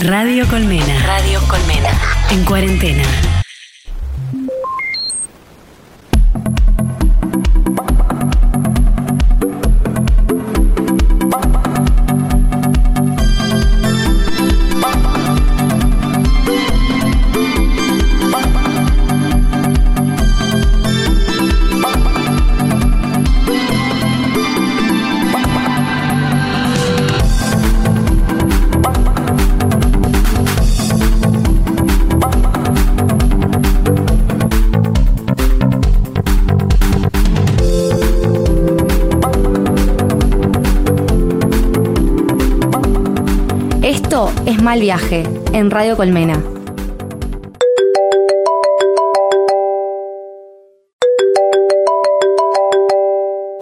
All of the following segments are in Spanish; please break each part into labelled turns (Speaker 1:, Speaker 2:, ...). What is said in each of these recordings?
Speaker 1: Radio Colmena. Radio Colmena. En cuarentena.
Speaker 2: Mal Viaje en Radio Colmena.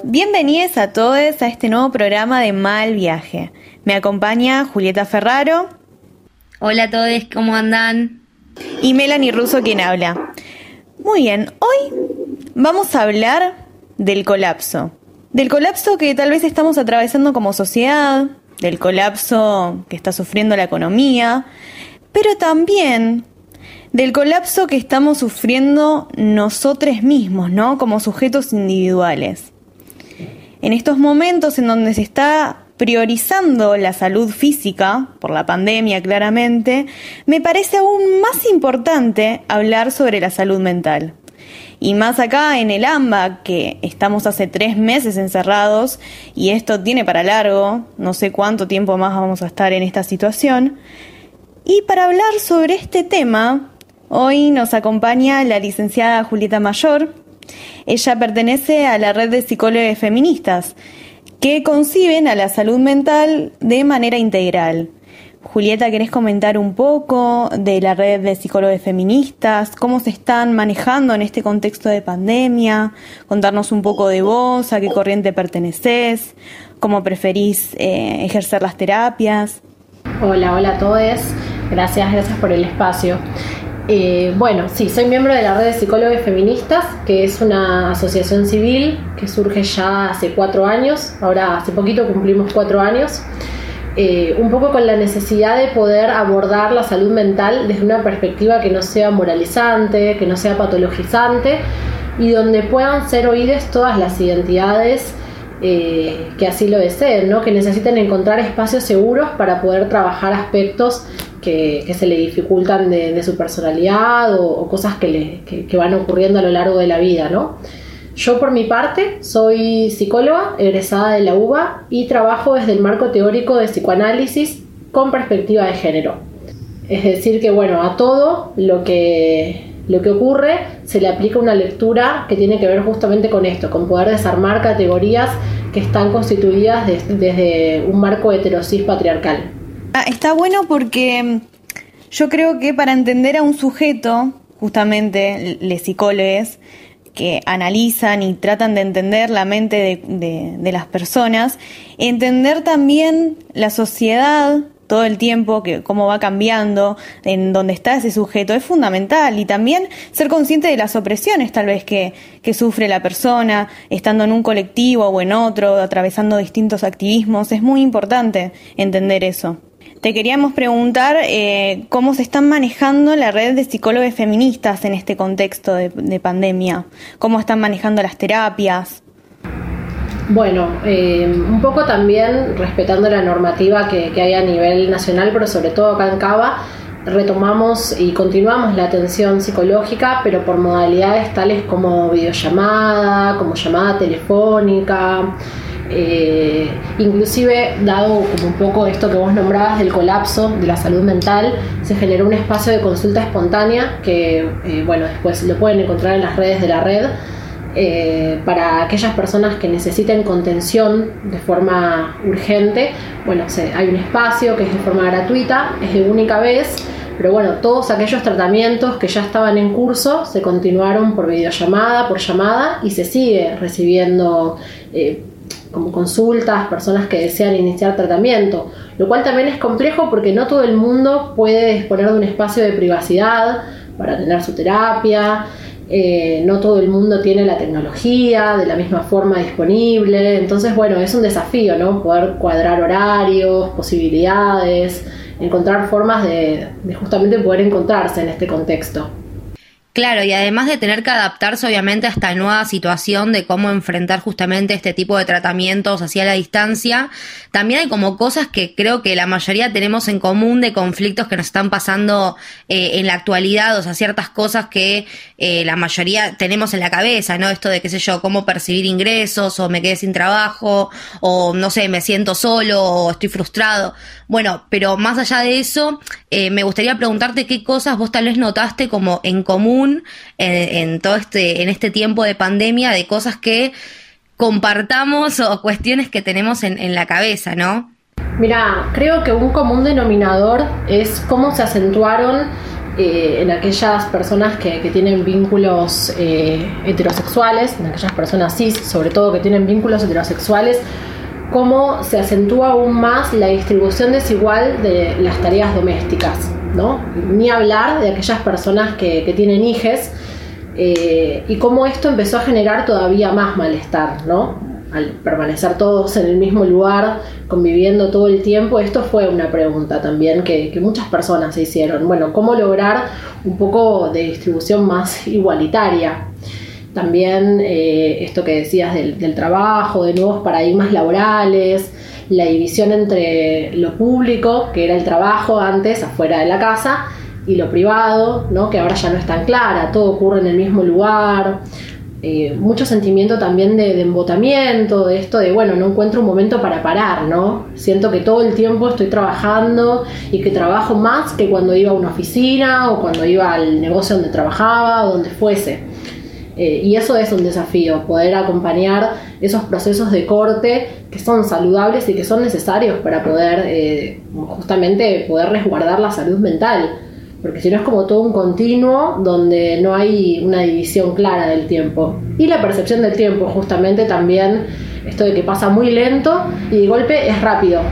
Speaker 3: Bienvenidos a todos a este nuevo programa de Mal Viaje. Me acompaña Julieta Ferraro.
Speaker 2: Hola a todos, ¿cómo andan?
Speaker 3: Y Melanie Russo quien habla. Muy bien, hoy vamos a hablar del colapso. Del colapso que tal vez estamos atravesando como sociedad, del colapso que está sufriendo la economía, pero también del colapso que estamos sufriendo nosotros mismos, ¿no? Como sujetos individuales. En estos momentos en donde se está priorizando la salud física, por la pandemia claramente, me parece aún más importante hablar sobre la salud mental. Y más acá en el AMBA, que estamos hace tres meses encerrados y esto tiene para largo, no sé cuánto tiempo más vamos a estar en esta situación. Y para hablar sobre este tema, hoy nos acompaña la licenciada Julieta Mayor. Ella pertenece a la red de psicólogos feministas que conciben a la salud mental de manera integral. Julieta, ¿querés comentar un poco de la red de psicólogos feministas? ¿Cómo se están manejando en este contexto de pandemia? Contarnos un poco de vos, a qué corriente perteneces, cómo preferís eh, ejercer las terapias.
Speaker 4: Hola, hola a todos. Gracias, gracias por el espacio. Eh, bueno, sí, soy miembro de la red de psicólogos feministas, que es una asociación civil que surge ya hace cuatro años. Ahora, hace poquito cumplimos cuatro años. Eh, un poco con la necesidad de poder abordar la salud mental desde una perspectiva que no sea moralizante, que no sea patologizante y donde puedan ser oídas todas las identidades eh, que así lo deseen, ¿no? que necesiten encontrar espacios seguros para poder trabajar aspectos que, se le dificultan de, su personalidad o, cosas que, que, van ocurriendo a lo largo de la vida. ¿no? Yo por mi parte soy psicóloga, egresada de la UBA y trabajo desde el marco teórico de psicoanálisis con perspectiva de género. Es decir, que bueno, a todo lo que, lo que ocurre se le aplica una lectura que tiene que ver justamente con esto, con poder desarmar categorías que están constituidas desde un marco heterosis patriarcal.
Speaker 3: Ah, está bueno porque yo creo que para entender a un sujeto, justamente, les psicólogos, que analizan y tratan de entender la mente de, las personas, entender también la sociedad todo el tiempo, que cómo va cambiando, en dónde está ese sujeto, es fundamental. Y también ser consciente de las opresiones tal vez que, que sufre la persona, estando en un colectivo o en otro, atravesando distintos activismos, es muy importante entender eso. Te queríamos preguntar eh, cómo se están manejando la red de psicólogos feministas en este contexto de, pandemia, cómo están manejando las terapias.
Speaker 4: Bueno, eh, un poco también respetando la normativa que, hay a nivel nacional, pero sobre todo acá en Cava, retomamos y continuamos la atención psicológica, pero por modalidades tales como videollamada, como llamada telefónica, eh, inclusive, dado como un poco esto que vos nombrabas del colapso de la salud mental, se generó un espacio de consulta espontánea que, eh, bueno, después lo pueden encontrar en las redes de la red. Eh, para aquellas personas que necesiten contención de forma urgente, bueno, hay un espacio que es de forma gratuita, es de única vez, pero bueno, todos aquellos tratamientos que ya estaban en curso se continuaron por videollamada, por llamada y se sigue recibiendo como consultas, personas que desean iniciar tratamiento, lo cual también es complejo porque no todo el mundo puede disponer de un espacio de privacidad para tener su terapia, eh, no todo el mundo tiene la tecnología de la misma forma disponible, entonces bueno, es un desafío, ¿no? Poder cuadrar horarios, posibilidades, encontrar formas de justamente poder encontrarse en este contexto.
Speaker 2: Claro, y además de tener que adaptarse obviamente a esta nueva situación de cómo enfrentar justamente este tipo de tratamientos hacia la distancia, también hay como cosas que creo que la mayoría tenemos en común de conflictos que nos están pasando eh, en la actualidad, o sea, ciertas cosas que eh, la mayoría tenemos en la cabeza, ¿no? Esto de, qué sé yo, cómo percibir ingresos, o me quedé sin trabajo, o no sé, me siento solo, o estoy frustrado. Bueno, pero más allá de eso, eh, me gustaría preguntarte qué cosas vos tal vez notaste como en común en, todo este, en este tiempo de pandemia, de cosas que compartamos o cuestiones que tenemos en, la cabeza, ¿no?
Speaker 4: Mira, creo que un común denominador es cómo se acentuaron eh, en aquellas personas que, tienen vínculos eh, heterosexuales, en aquellas personas cis, sobre todo que tienen vínculos heterosexuales, cómo se acentúa aún más la distribución desigual de las tareas domésticas, ¿no? Ni hablar de aquellas personas que, tienen hijes eh, y cómo esto empezó a generar todavía más malestar, ¿no? Al permanecer todos en el mismo lugar, conviviendo todo el tiempo, esto fue una pregunta también que, que muchas personas se hicieron. Bueno, ¿cómo lograr un poco de distribución más igualitaria? También eh, esto que decías del, trabajo, de nuevos paradigmas laborales, la división entre lo público, que era el trabajo antes afuera de la casa, y lo privado, ¿no? que ahora ya no es tan clara, todo ocurre en el mismo lugar. Eh, mucho sentimiento también de, de, embotamiento, de esto de, bueno, no encuentro un momento para parar, ¿no? Siento que todo el tiempo estoy trabajando y que trabajo más que cuando iba a una oficina o cuando iba al negocio donde trabajaba o donde fuese. Eh, y eso es un desafío, poder acompañar esos procesos de corte que son saludables y que son necesarios para poder eh, justamente poder resguardar la salud mental. Porque si no es como todo un continuo donde no hay una división clara del tiempo. Y la percepción del tiempo, justamente también, esto de que pasa muy lento y de golpe es rápido.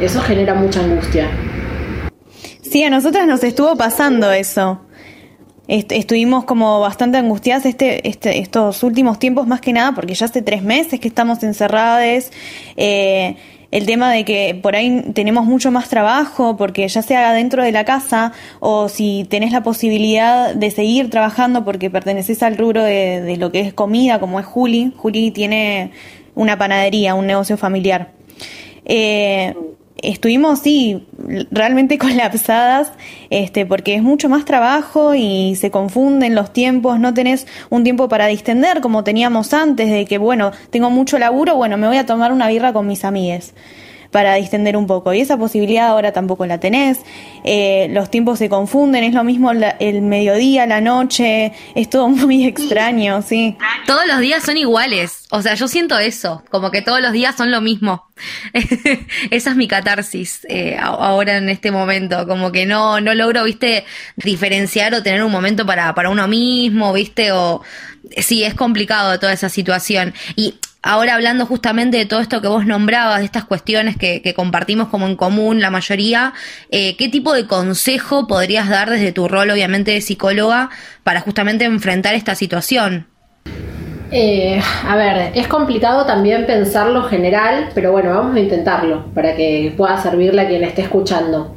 Speaker 4: Eso genera mucha angustia.
Speaker 3: Sí, a nosotras nos estuvo pasando eso estuvimos como bastante angustiadas este, este, estos últimos tiempos, más que nada, porque ya hace tres meses que estamos encerradas. Eh, el tema de que por ahí tenemos mucho más trabajo, porque ya sea dentro de la casa o si tenés la posibilidad de seguir trabajando porque perteneces al rubro de, de lo que es comida, como es Juli. Juli tiene una panadería, un negocio familiar. Eh, estuvimos, sí, realmente colapsadas, este, porque es mucho más trabajo y se confunden los tiempos, no tenés un tiempo para distender como teníamos antes, de que, bueno, tengo mucho laburo, bueno, me voy a tomar una birra con mis amigues para distender un poco. Y esa posibilidad ahora tampoco la tenés. Eh, los tiempos se confunden, es lo mismo el mediodía, la noche, es todo muy extraño, sí.
Speaker 2: Todos los días son iguales. O sea, yo siento eso, como que todos los días son lo mismo. Esa es mi catarsis eh, ahora en este momento, como que no, no logro, viste, diferenciar o tener un momento para, para uno mismo, viste, o sí, es complicado toda esa situación. Y ahora hablando justamente de todo esto que vos nombrabas, de estas cuestiones que, compartimos como en común la mayoría, eh, ¿qué tipo de consejo podrías dar desde tu rol, obviamente, de psicóloga para justamente enfrentar esta situación?
Speaker 4: Eh, a ver, es complicado también pensarlo general, pero bueno, vamos a intentarlo para que pueda servirle a quien esté escuchando.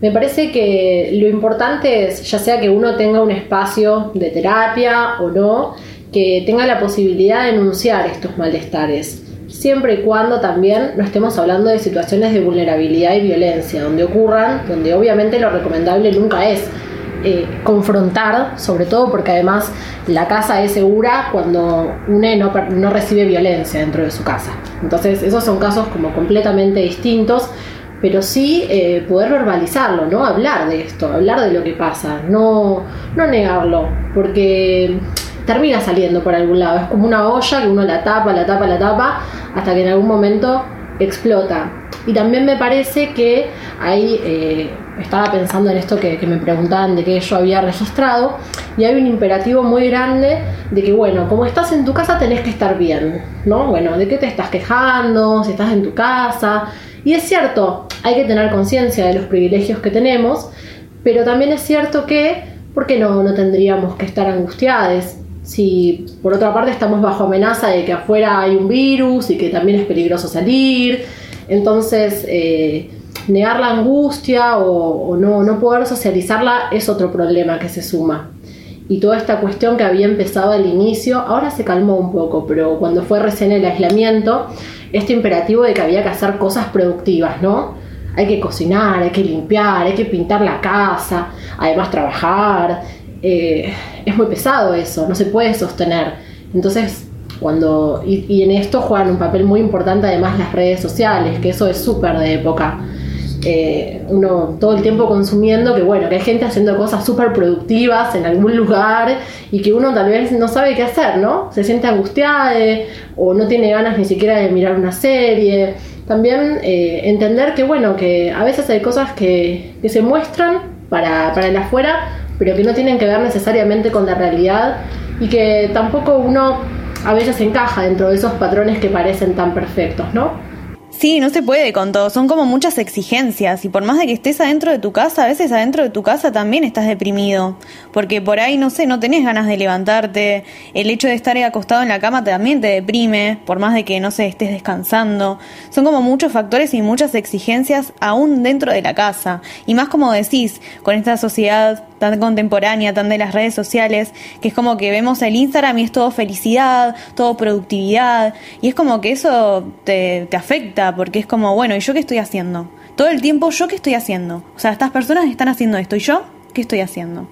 Speaker 4: Me parece que lo importante es, ya sea que uno tenga un espacio de terapia o no, que tenga la posibilidad de denunciar estos malestares, siempre y cuando también no estemos hablando de situaciones de vulnerabilidad y violencia, donde ocurran, donde obviamente lo recomendable nunca es eh, confrontar, sobre todo porque además la casa es segura cuando uno no, no, recibe violencia dentro de su casa. Entonces esos son casos como completamente distintos, pero sí eh, poder verbalizarlo, ¿no? Hablar de esto, hablar de lo que pasa, no, no negarlo, porque termina saliendo por algún lado. Es como una olla que uno la tapa, la tapa, la tapa, hasta que en algún momento explota. Y también me parece que ahí eh, estaba pensando en esto que, me preguntaban de que yo había registrado, y hay un imperativo muy grande de que, bueno, como estás en tu casa tenés que estar bien, ¿no? Bueno, ¿de qué te estás quejando? Si estás en tu casa. Y es cierto, hay que tener conciencia de los privilegios que tenemos, pero también es cierto que, ¿por qué no, no tendríamos que estar angustiados? Si por otra parte estamos bajo amenaza de que afuera hay un virus y que también es peligroso salir. Entonces, eh, negar la angustia o, no, no poder socializarla es otro problema que se suma. Y toda esta cuestión que había empezado al inicio, ahora se calmó un poco, pero cuando fue recién el aislamiento, este imperativo de que había que hacer cosas productivas, ¿no? Hay que cocinar, hay que limpiar, hay que pintar la casa, además trabajar. Eh, es muy pesado eso, no se puede sostener. Entonces, cuando. Y, y en esto juegan un papel muy importante además las redes sociales, que eso es súper de época eh, uno todo el tiempo consumiendo, que bueno, que hay gente haciendo cosas súper productivas en algún lugar y que uno tal vez no sabe qué hacer, ¿no? Se siente angustiada o no tiene ganas ni siquiera de mirar una serie. También eh, entender que bueno, que a veces hay cosas que, se muestran para, para el afuera, pero que no tienen que ver necesariamente con la realidad y que tampoco uno a veces encaja dentro de esos patrones que parecen tan perfectos, ¿no?
Speaker 3: Sí, no se puede con todo, son como muchas exigencias y por más de que estés adentro de tu casa, a veces adentro de tu casa también estás deprimido, porque por ahí, no sé, no tenés ganas de levantarte, el hecho de estar acostado en la cama también te deprime, por más de que, no sé, estés descansando, son como muchos factores y muchas exigencias aún dentro de la casa, y más como decís, con esta sociedad tan contemporánea, tan de las redes sociales, que es como que vemos el Instagram y es todo felicidad, todo productividad, y es como que eso te, te afecta, porque es como, bueno, ¿y yo qué estoy haciendo? Todo el tiempo, ¿yo qué estoy haciendo? O sea, estas personas están haciendo esto, ¿y yo qué estoy haciendo?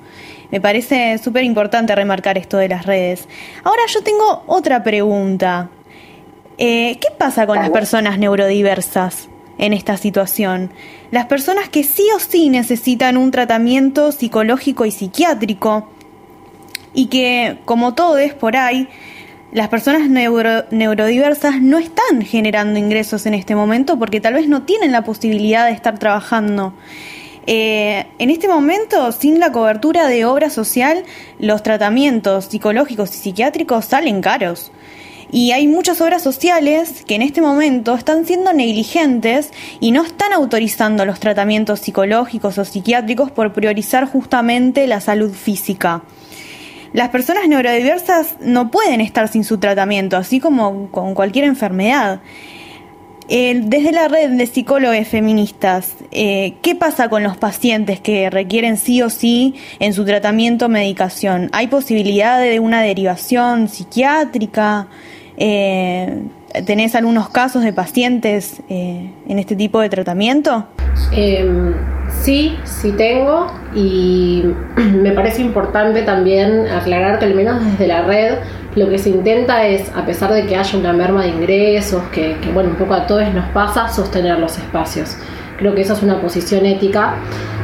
Speaker 3: Me parece súper importante remarcar esto de las redes. Ahora yo tengo otra pregunta. Eh, ¿Qué pasa con las personas neurodiversas? En esta situación. Las personas que sí o sí necesitan un tratamiento psicológico y psiquiátrico y que, como todo es por ahí, las personas neurodiversas no están generando ingresos en este momento porque tal vez no tienen la posibilidad de estar trabajando. Eh, en este momento, sin la cobertura de obra social, los tratamientos psicológicos y psiquiátricos salen caros. Y hay muchas obras sociales que en este momento están siendo negligentes y no están autorizando los tratamientos psicológicos o psiquiátricos por priorizar justamente la salud física. Las personas neurodiversas no pueden estar sin su tratamiento, así como con cualquier enfermedad. desde la red de psicólogos feministas, eh, ¿qué pasa con los pacientes que requieren sí o sí en su tratamiento medicación? ¿Hay posibilidad de una derivación psiquiátrica? Eh, ¿Tenés algunos casos de pacientes eh, en este tipo de tratamiento?
Speaker 4: Em, sí, sí tengo y me parece importante también aclarar que al menos desde la red lo que se intenta es, a pesar de que haya una merma de ingresos, que, que bueno, un poco a todos nos pasa, sostener los espacios. Creo que esa es una posición ética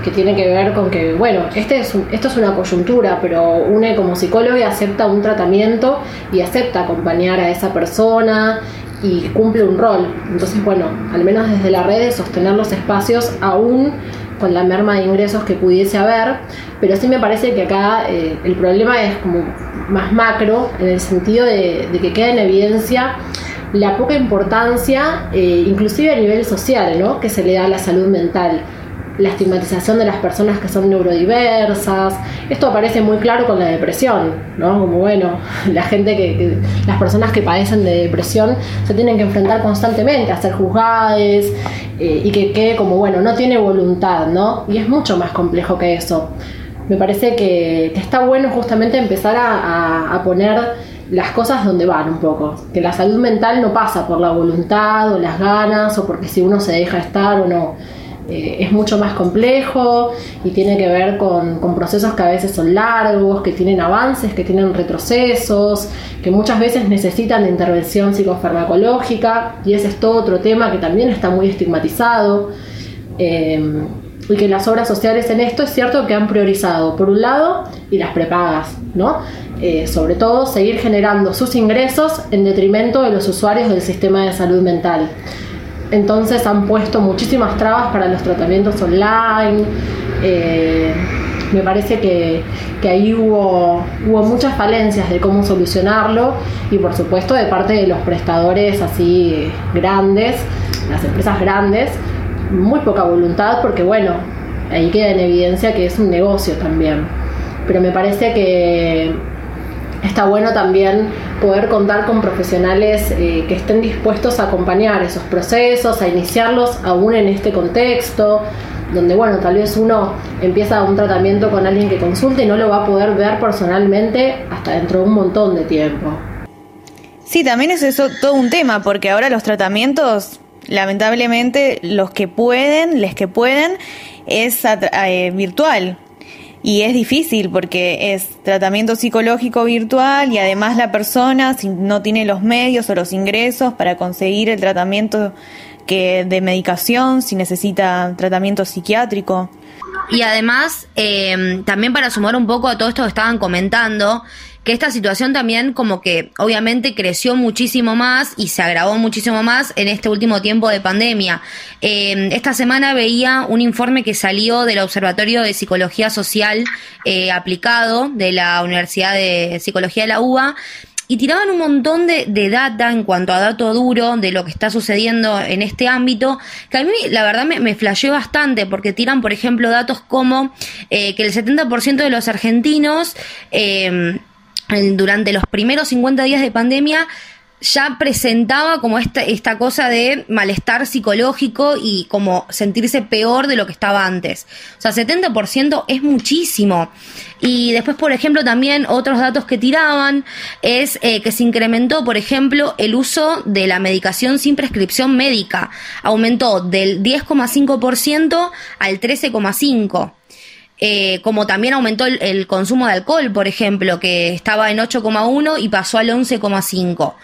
Speaker 4: que tiene que ver con que, bueno, este es esto es una coyuntura, pero une como psicólogo y acepta un tratamiento y acepta acompañar a esa persona y cumple un rol. Entonces, bueno, al menos desde la red, sostener los espacios aún con la merma de ingresos que pudiese haber, pero sí me parece que acá eh, el problema es como más macro, en el sentido de, de que queda en evidencia la poca importancia, eh, inclusive a nivel social, ¿no? que se le da a la salud mental. La estigmatización de las personas que son neurodiversas. Esto aparece muy claro con la depresión, ¿no? Como bueno, la gente que, las personas que padecen de depresión se tienen que enfrentar constantemente a ser juzgadas eh, y que quede como bueno, no tiene voluntad, ¿no? Y es mucho más complejo que eso. Me parece que, está bueno justamente empezar a poner las cosas donde van un poco. Que la salud mental no pasa por la voluntad o las ganas o porque si uno se deja estar o no. Eh, es mucho más complejo y tiene que ver con, con, procesos que a veces son largos, que tienen avances, que tienen retrocesos, que muchas veces necesitan de intervención psicofarmacológica y ese es todo otro tema que también está muy estigmatizado. Eh, y que las obras sociales en esto es cierto que han priorizado, por un lado, y las prepagas, ¿no? Eh, sobre todo, seguir generando sus ingresos en detrimento de los usuarios del sistema de salud mental. Entonces han puesto muchísimas trabas para los tratamientos online. Eh, me parece que, que, ahí hubo, hubo muchas falencias de cómo solucionarlo y por supuesto de parte de los prestadores así grandes, las empresas grandes, muy poca voluntad porque bueno, ahí queda en evidencia que es un negocio también. Pero me parece que, está bueno también poder contar con profesionales eh, que estén dispuestos a acompañar esos procesos, a iniciarlos aún en este contexto, donde bueno, tal vez uno empieza un tratamiento con alguien que consulte y no lo va a poder ver personalmente hasta dentro de un montón de tiempo.
Speaker 3: Sí, también es eso todo un tema, porque ahora los tratamientos, lamentablemente, los que pueden, les que pueden, es eh, virtual. Y es difícil porque es tratamiento psicológico virtual y además la persona si no tiene los medios o los ingresos para conseguir el tratamiento que de medicación, si necesita tratamiento psiquiátrico.
Speaker 2: Y además, eh, también para sumar un poco a todo esto que estaban comentando, que esta situación también como que obviamente creció muchísimo más y se agravó muchísimo más en este último tiempo de pandemia. Eh, esta semana veía un informe que salió del Observatorio de Psicología Social eh, aplicado de la Universidad de Psicología de la UBA y tiraban un montón de, data en cuanto a dato duro de lo que está sucediendo en este ámbito, que a mí la verdad me, me flasheó bastante, porque tiran, por ejemplo, datos como eh, que el 70% de los argentinos durante los primeros 50 días de pandemia ya presentaba como esta, esta cosa de malestar psicológico y como sentirse peor de lo que estaba antes. O sea, 70% es muchísimo. Y después, por ejemplo, también otros datos que tiraban es eh, que se incrementó, por ejemplo, el uso de la medicación sin prescripción médica. Aumentó del 10,5% al 13,5%. Eh, como también aumentó el, consumo de alcohol, por ejemplo, que estaba en 8,1 y pasó al 11,5.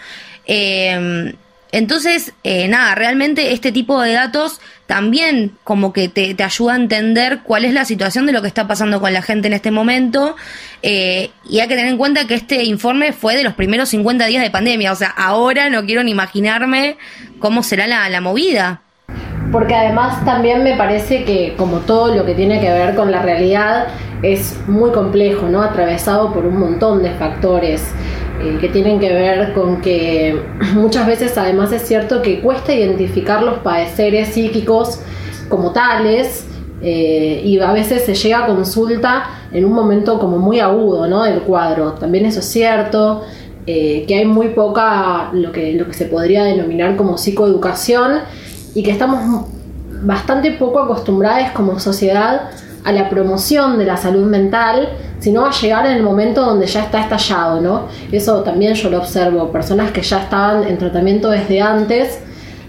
Speaker 2: Eh, entonces, eh, nada, realmente este tipo de datos también como que te, te, ayuda a entender cuál es la situación de lo que está pasando con la gente en este momento. y hay que tener en cuenta que este informe fue de los primeros 50 días de pandemia. O sea, ahora no quiero ni imaginarme cómo será la, la movida
Speaker 4: porque además también me parece que como todo lo que tiene que ver con la realidad es muy complejo, ¿no? Atravesado por un montón de factores eh, que tienen que ver con que muchas veces además es cierto que cuesta identificar los padeceres psíquicos como tales eh, y a veces se llega a consulta en un momento como muy agudo, ¿no? Del cuadro. También eso es cierto. Eh, que hay muy poca lo que, lo que se podría denominar como psicoeducación y que estamos bastante poco acostumbrados como sociedad a la promoción de la salud mental, sino a llegar en el momento donde ya está estallado, ¿no? Eso también yo lo observo, personas que ya estaban en tratamiento desde antes,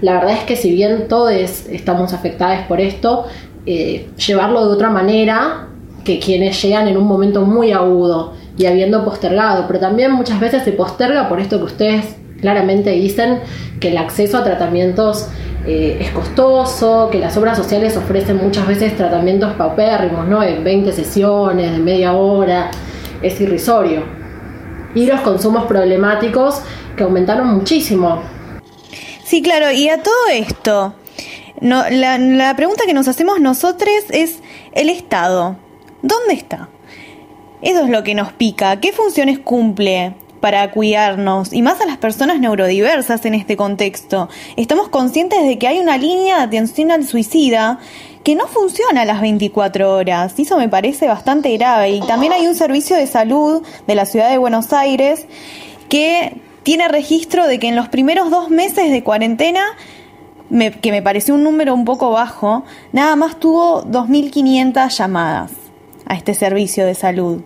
Speaker 4: la verdad es que si bien todos estamos afectados por esto, eh, llevarlo de otra manera que quienes llegan en un momento muy agudo y habiendo postergado, pero también muchas veces se posterga por esto que ustedes claramente dicen, que el acceso a tratamientos eh, es costoso, que las obras sociales ofrecen muchas veces tratamientos paupérrimos, ¿no? En 20 sesiones, de media hora, es irrisorio. Y los consumos problemáticos que aumentaron muchísimo.
Speaker 3: Sí, claro, y a todo esto, la, la pregunta que nos hacemos nosotros es, ¿el Estado? ¿Dónde está? Eso es lo que nos pica. ¿Qué funciones cumple? Para cuidarnos y más a las personas neurodiversas en este contexto. Estamos conscientes de que hay una línea de atención al suicida que no funciona a las 24 horas eso me parece bastante grave. Y también hay un servicio de salud de la ciudad de Buenos Aires que tiene registro de que en los primeros dos meses de cuarentena que me pareció un número un poco bajo, nada más tuvo 2.500 llamadas a este servicio de salud.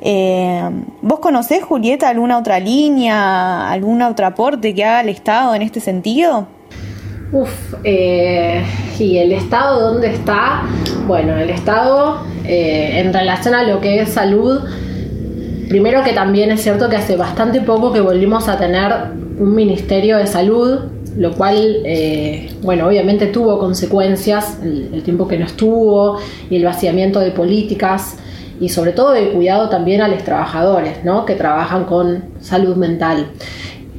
Speaker 3: Eh, ¿Vos conocés, Julieta, alguna otra línea, algún otro aporte que haga el Estado en este sentido?
Speaker 4: Uf, eh, ¿y el Estado dónde está? Bueno, el Estado eh, en relación a lo que es salud, primero que también es cierto que hace bastante poco que volvimos a tener un Ministerio de Salud, lo cual, eh, bueno, obviamente tuvo consecuencias, el tiempo que no estuvo y el vaciamiento de políticas y sobre todo de cuidado también a los trabajadores, ¿no? Que trabajan con salud mental.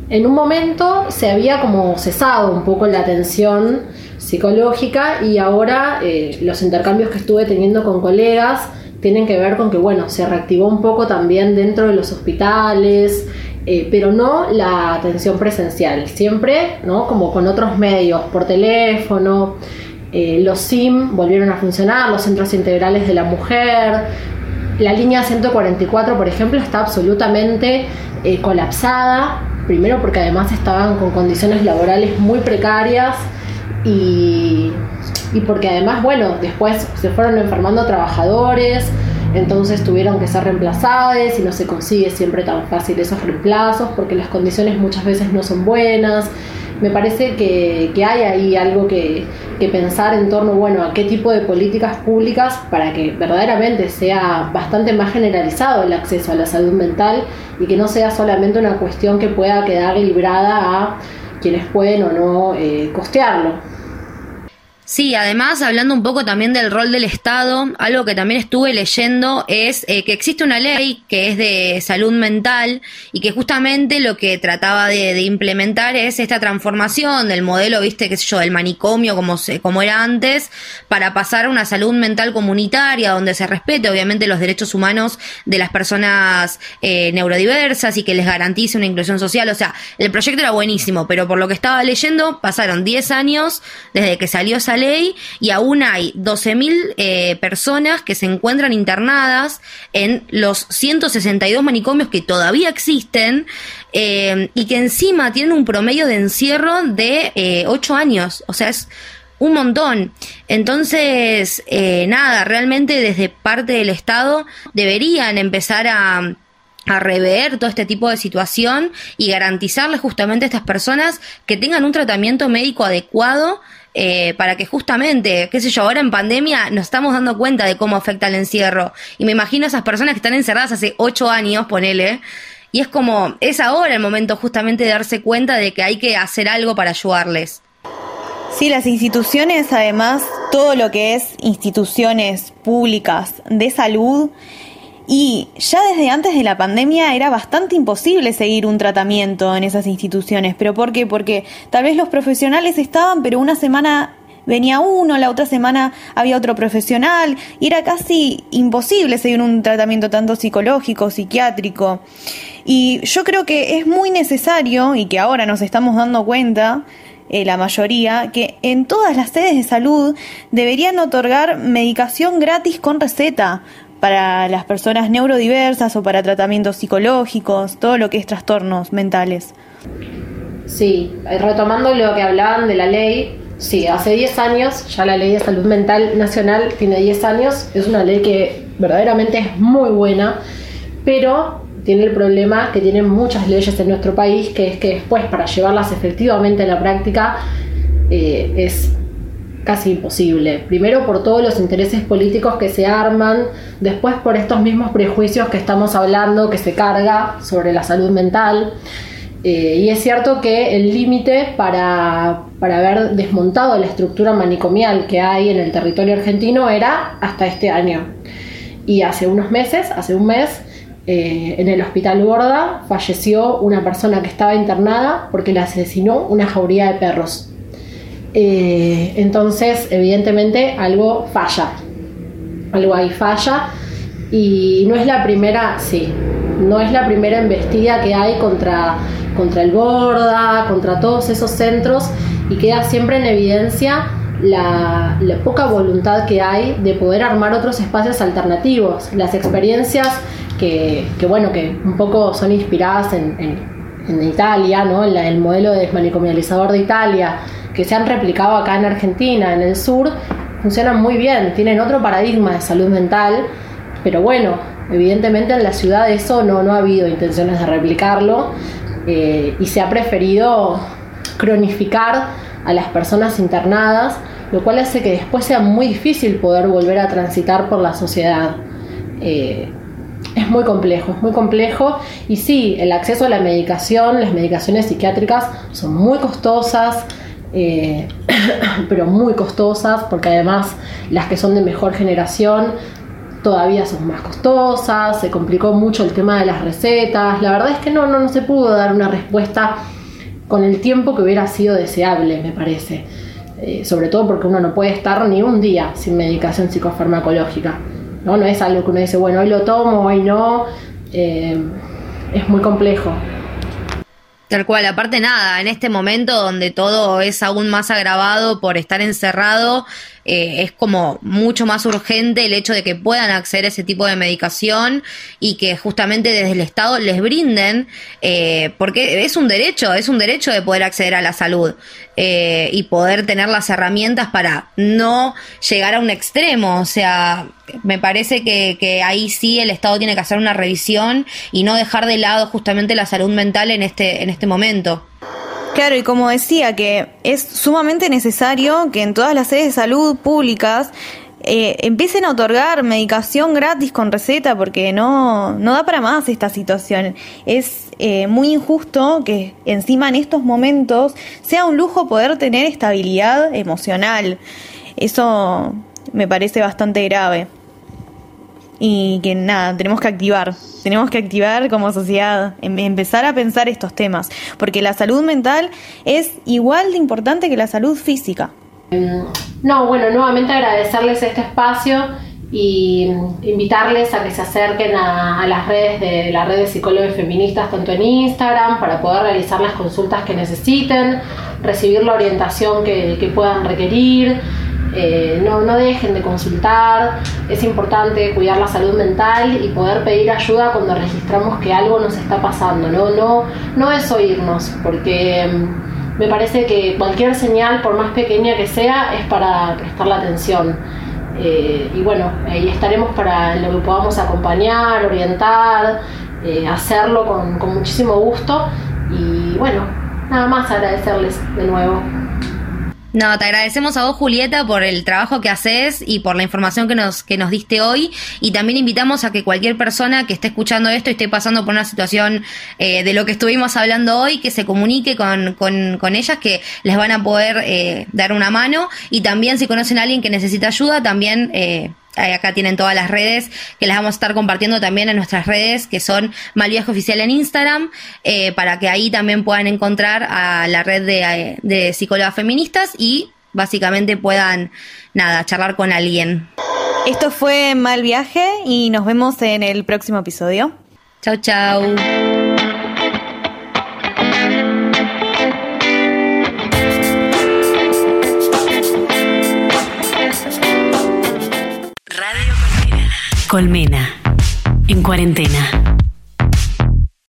Speaker 4: En un momento se había como cesado un poco la atención psicológica y ahora eh, los intercambios que estuve teniendo con colegas tienen que ver con que, bueno, se reactivó un poco también dentro de los hospitales, eh, pero no la atención presencial, siempre, ¿no? Como con otros medios, por teléfono, eh, los SIM volvieron a funcionar, los centros integrales de la mujer, la línea 144, por ejemplo, está absolutamente eh, colapsada, primero porque además estaban con condiciones laborales muy precarias y, y porque además, bueno, después se fueron enfermando trabajadores, entonces tuvieron que ser reemplazadas y no se consigue siempre tan fácil esos reemplazos porque las condiciones muchas veces no son buenas me parece que, hay ahí algo que, pensar en torno, bueno, a qué tipo de políticas públicas para que verdaderamente sea bastante más generalizado el acceso a la salud mental y que no sea solamente una cuestión que pueda quedar librada a quienes pueden o no eh, costearlo.
Speaker 2: Sí, además, hablando un poco también del rol del Estado, algo que también estuve leyendo es eh, que existe una ley que es de salud mental y que justamente lo que trataba de, implementar es esta transformación del modelo, viste, qué sé yo, del manicomio como, se, como era antes, para pasar a una salud mental comunitaria donde se respete obviamente los derechos humanos de las personas eh, neurodiversas y que les garantice una inclusión social. O sea, el proyecto era buenísimo, pero por lo que estaba leyendo, pasaron 10 años desde que salió esa ley y aún hay 12.000 eh, personas que se encuentran internadas en los 162 manicomios que todavía existen eh, y que encima tienen un promedio de encierro de eh, 8 años. O sea, es un montón. Entonces, eh, nada, realmente desde parte del Estado deberían empezar a a rever todo este tipo de situación y garantizarles justamente a estas personas que tengan un tratamiento médico adecuado eh, para que justamente, qué sé yo, ahora en pandemia nos estamos dando cuenta de cómo afecta el encierro. Y me imagino esas personas que están encerradas hace ocho años, ponele, y es como, es ahora el momento justamente de darse cuenta de que hay que hacer algo para ayudarles.
Speaker 3: Sí, las instituciones, además, todo lo que es instituciones públicas de salud, y ya desde antes de la pandemia era bastante imposible seguir un tratamiento en esas instituciones. ¿Pero por qué? Porque tal vez los profesionales estaban, pero una semana venía uno, la otra semana había otro profesional y era casi imposible seguir un tratamiento tanto psicológico, psiquiátrico. Y yo creo que es muy necesario y que ahora nos estamos dando cuenta eh, la mayoría, que en todas las sedes de salud deberían otorgar medicación gratis con receta, para las personas neurodiversas o para tratamientos psicológicos, todo lo que es trastornos mentales.
Speaker 4: Sí, eh, retomando lo que hablaban de la ley, sí, hace 10 años, ya la ley de salud mental nacional tiene 10 años, es una ley que verdaderamente es muy buena, pero tiene el problema que tienen muchas leyes en nuestro país, que es que después para llevarlas efectivamente a la práctica eh, es casi imposible. Primero por todos los intereses políticos que se arman, después por estos mismos prejuicios que estamos hablando, que se carga sobre la salud mental. Eh, y es cierto que el límite para, haber desmontado la estructura manicomial que hay en el territorio argentino era hasta este año. Y hace unos meses, hace un mes, eh, en el hospital Gorda falleció una persona que estaba internada porque le asesinó una jauría de perros. Eh, entonces, evidentemente, algo falla. Algo ahí falla. Y no es la primera, sí, no es la primera embestida que hay contra, contra el Borda, contra todos esos centros, y queda siempre en evidencia la, poca voluntad que hay de poder armar otros espacios alternativos. Las experiencias que, bueno, que un poco son inspiradas en, Italia, ¿no? el modelo desmanicomializador de Italia, que se han replicado acá en Argentina, en el sur, funcionan muy bien, tienen otro paradigma de salud mental, pero bueno, evidentemente en la ciudad eso no, no ha habido intenciones de replicarlo eh, y se ha preferido cronificar a las personas internadas, lo cual hace que después sea muy difícil poder volver a transitar por la sociedad. Eh, es muy complejo, es muy complejo. Y sí, el acceso a la medicación, las medicaciones psiquiátricas son muy costosas, eh, pero muy costosas, porque además las que son de mejor generación todavía son más costosas, se complicó mucho el tema de las recetas, la verdad es que no, no, no se pudo dar una respuesta con el tiempo que hubiera sido deseable, me parece. Eh, sobre todo porque uno no puede estar ni un día sin medicación psicofarmacológica. No, no es algo que uno dice, bueno, hoy lo tomo, hoy no. Eh, es muy complejo.
Speaker 2: Tal cual, aparte nada, en este momento donde todo es aún más agravado por estar encerrado, eh, es como mucho más urgente el hecho de que puedan acceder a ese tipo de medicación y que justamente desde el Estado les brinden, eh, porque es un derecho, es un derecho de poder acceder a la salud eh, y poder tener las herramientas para no llegar a un extremo. O sea, me parece que, que ahí sí el Estado tiene que hacer una revisión y no dejar de lado justamente la salud mental en este, en este momento.
Speaker 3: Claro, y como decía, que es sumamente necesario que en todas las sedes de salud públicas eh, empiecen a otorgar medicación gratis con receta porque no, no da para más esta situación. Es eh, muy injusto que encima en estos momentos sea un lujo poder tener estabilidad emocional. Eso me parece bastante grave y que nada, tenemos que activar, tenemos que activar como sociedad, em, empezar a pensar estos temas, porque la salud mental es igual de importante que la salud física.
Speaker 4: No, bueno, nuevamente agradecerles este espacio y invitarles a que se acerquen a, las redes de la red de psicólogos feministas, tanto en Instagram, para poder realizar las consultas que necesiten, recibir la orientación que, que puedan requerir. Eh, no, no dejen de consultar, es importante cuidar la salud mental y poder pedir ayuda cuando registramos que algo nos está pasando, no, no, no es oírnos, porque mm, me parece que cualquier señal, por más pequeña que sea, es para prestar la atención. Eh, y bueno, ahí estaremos para lo que podamos acompañar, orientar, eh, hacerlo con, con muchísimo gusto y bueno, nada más agradecerles de nuevo.
Speaker 2: No, te agradecemos a vos, Julieta, por el trabajo que haces y por la información que nos, que nos diste hoy. Y también invitamos a que cualquier persona que esté escuchando esto y esté pasando por una situación eh, de lo que estuvimos hablando hoy, que se comunique con, con, con ellas, que les van a poder eh, dar una mano. Y también si conocen a alguien que necesita ayuda, también... Eh, acá tienen todas las redes que las vamos a estar compartiendo también en nuestras redes que son Malviaje Oficial en Instagram eh, para que ahí también puedan encontrar a la red de, de psicólogas feministas y básicamente puedan nada charlar con alguien.
Speaker 3: Esto fue Mal Viaje y nos vemos en el próximo episodio.
Speaker 2: Chau chau.
Speaker 1: Colmena. En cuarentena.